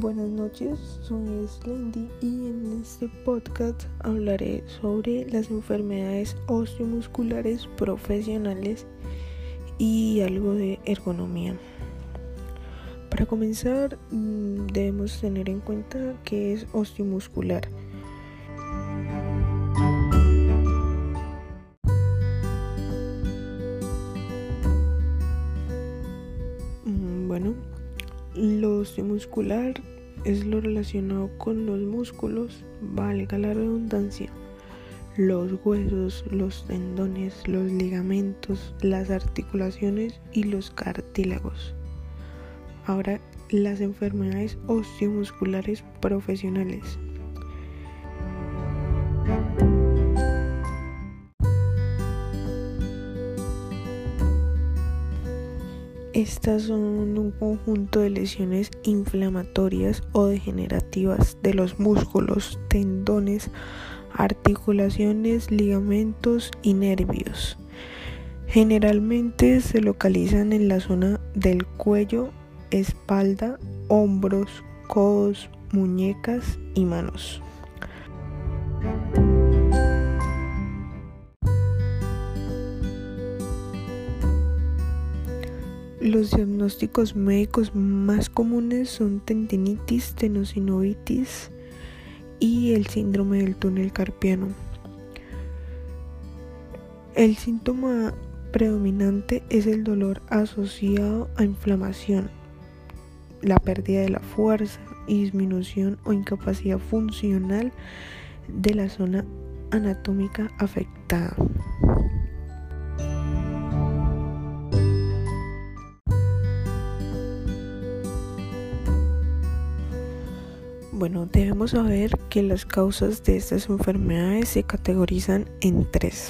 Buenas noches, soy Slendy y en este podcast hablaré sobre las enfermedades osteomusculares profesionales y algo de ergonomía. Para comenzar, mm, debemos tener en cuenta que es osteomuscular. Mm, bueno, lo osteomuscular es lo relacionado con los músculos, valga la redundancia, los huesos, los tendones, los ligamentos, las articulaciones y los cartílagos. Ahora, las enfermedades osteomusculares profesionales. Estas son un conjunto de lesiones inflamatorias o degenerativas de los músculos, tendones, articulaciones, ligamentos y nervios. Generalmente se localizan en la zona del cuello, espalda, hombros, codos, muñecas y manos. Los diagnósticos médicos más comunes son tendinitis, tenosinovitis y el síndrome del túnel carpiano. El síntoma predominante es el dolor asociado a inflamación, la pérdida de la fuerza y disminución o incapacidad funcional de la zona anatómica afectada. Bueno, debemos saber que las causas de estas enfermedades se categorizan en tres.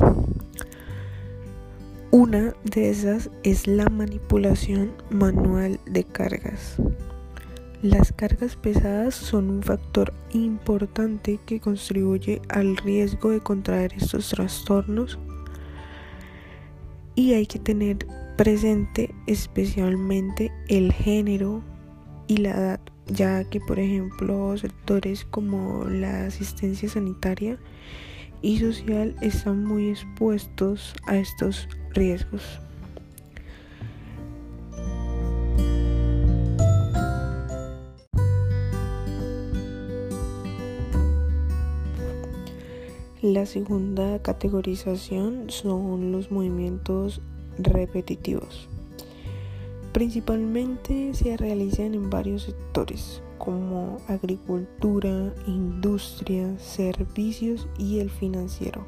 Una de esas es la manipulación manual de cargas. Las cargas pesadas son un factor importante que contribuye al riesgo de contraer estos trastornos y hay que tener presente especialmente el género y la edad ya que por ejemplo sectores como la asistencia sanitaria y social están muy expuestos a estos riesgos. La segunda categorización son los movimientos repetitivos. Principalmente se realizan en varios sectores como agricultura, industria, servicios y el financiero.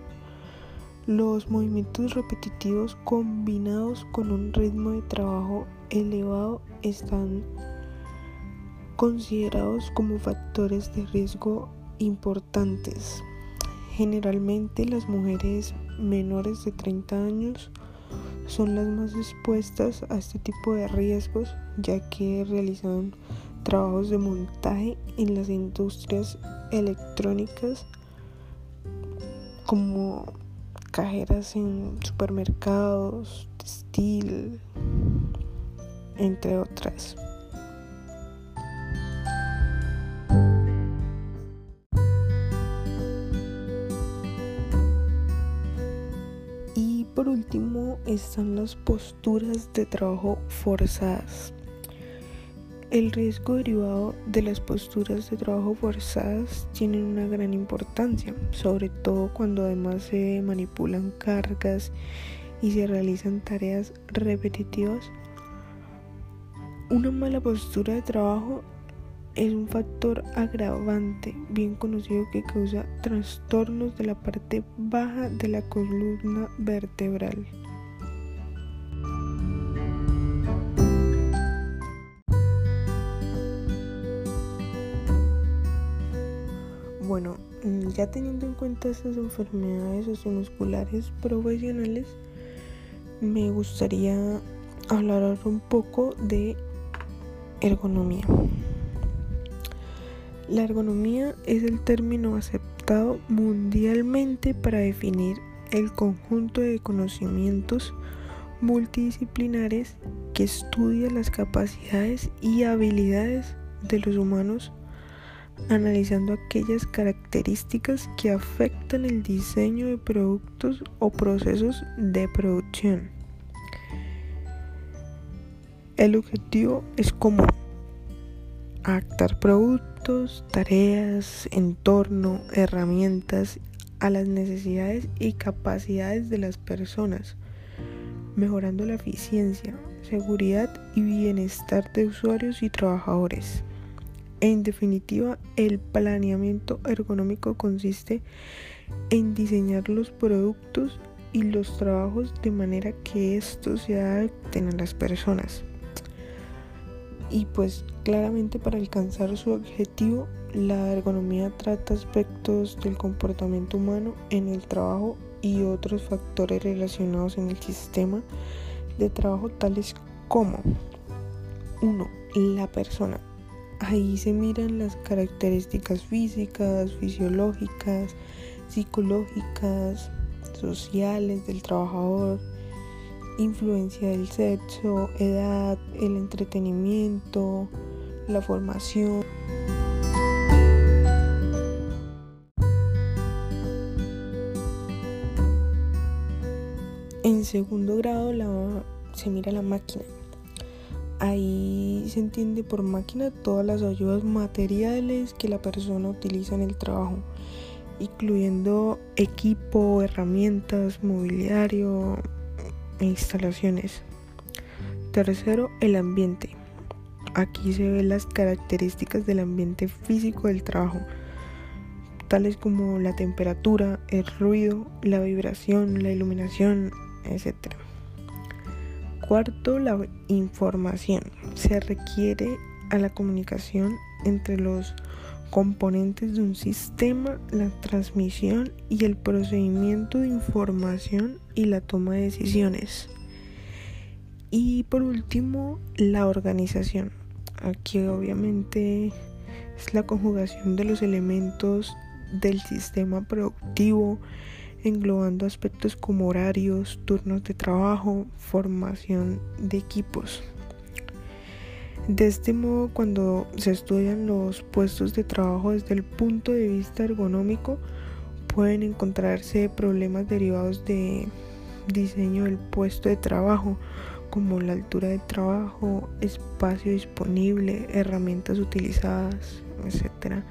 Los movimientos repetitivos combinados con un ritmo de trabajo elevado están considerados como factores de riesgo importantes. Generalmente las mujeres menores de 30 años son las más expuestas a este tipo de riesgos ya que realizan trabajos de montaje en las industrias electrónicas como cajeras en supermercados, textil, entre otras. Último están las posturas de trabajo forzadas. El riesgo derivado de las posturas de trabajo forzadas tienen una gran importancia, sobre todo cuando además se manipulan cargas y se realizan tareas repetitivas. Una mala postura de trabajo es un factor agravante bien conocido que causa trastornos de la parte baja de la columna vertebral. Bueno, mm, ya teniendo en cuenta estas enfermedades osteomusculares profesionales, me gustaría hablar un poco de ergonomía. La ergonomía es el término aceptado mundialmente para definir el conjunto de conocimientos multidisciplinares que estudia las capacidades y habilidades de los humanos analizando aquellas características que afectan el diseño de productos o procesos de producción. El objetivo es común, adaptar productos, tareas, entorno, herramientas a las necesidades y capacidades de las personas, mejorando la eficiencia, seguridad y bienestar de usuarios y trabajadores. En definitiva, el planeamiento ergonómico consiste en diseñar los productos y los trabajos de manera que estos se adapten a las personas. Y pues claramente para alcanzar su objetivo, la ergonomía trata aspectos del comportamiento humano en el trabajo y otros factores relacionados en el sistema de trabajo tales como 1. La persona Ahí se miran las características físicas, fisiológicas, psicológicas, sociales del trabajador, influencia del sexo, edad, el entretenimiento, la formación. En segundo grado se mira la máquina Ahí se entiende por máquina todas las ayudas materiales que la persona utiliza en el trabajo, incluyendo equipo, herramientas, mobiliario e instalaciones. Tercero, el ambiente. Aquí se ven las características del ambiente físico del trabajo, tales como la temperatura, el ruido, la vibración, la iluminación, etc. Cuarto, la información. Se requiere a la comunicación entre los componentes de un sistema, la transmisión y el procedimiento de información y la toma de decisiones. Y por último, la organización. Aquí obviamente es la conjugación de los elementos del sistema productivo englobando aspectos como horarios, turnos de trabajo, formación de equipos. De este modo, cuando se estudian los puestos de trabajo desde el punto de vista ergonómico, pueden encontrarse problemas derivados de diseño del puesto de trabajo, como la altura de trabajo, espacio disponible, herramientas utilizadas, etc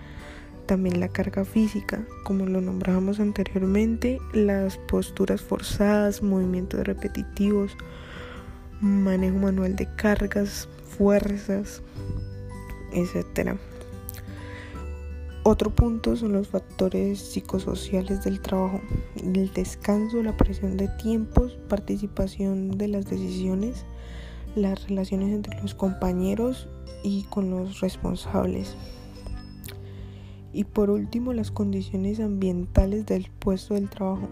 también la carga física, como lo nombrábamos anteriormente, las posturas forzadas, movimientos repetitivos, manejo manual de cargas, fuerzas, etc. Otro punto son los factores psicosociales del trabajo, el descanso, la presión de tiempos, participación de las decisiones, las relaciones entre los compañeros y con los responsables. Y por último, las condiciones ambientales del puesto del trabajo.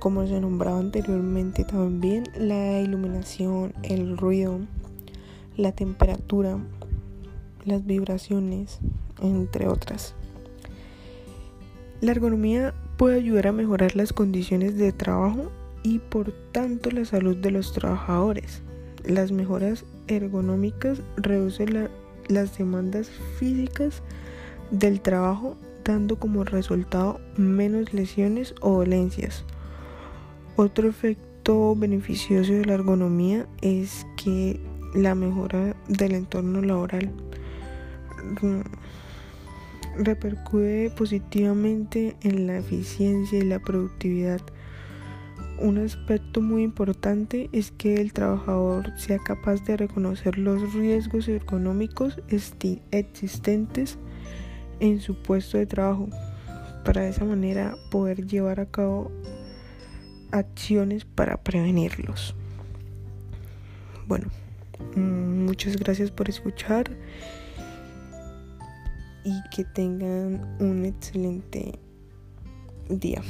Como se nombraba anteriormente también, la iluminación, el ruido, la temperatura, las vibraciones, entre otras. La ergonomía puede ayudar a mejorar las condiciones de trabajo y por tanto la salud de los trabajadores. Las mejoras ergonómicas reducen las demandas físicas del trabajo dando como resultado menos lesiones o dolencias. Otro efecto beneficioso de la ergonomía es que la mejora del entorno laboral repercute positivamente en la eficiencia y la productividad. Un aspecto muy importante es que el trabajador sea capaz de reconocer los riesgos económicos existentes en su puesto de trabajo para de esa manera poder llevar a cabo acciones para prevenirlos. Bueno, mm, muchas gracias por escuchar y que tengan un excelente día.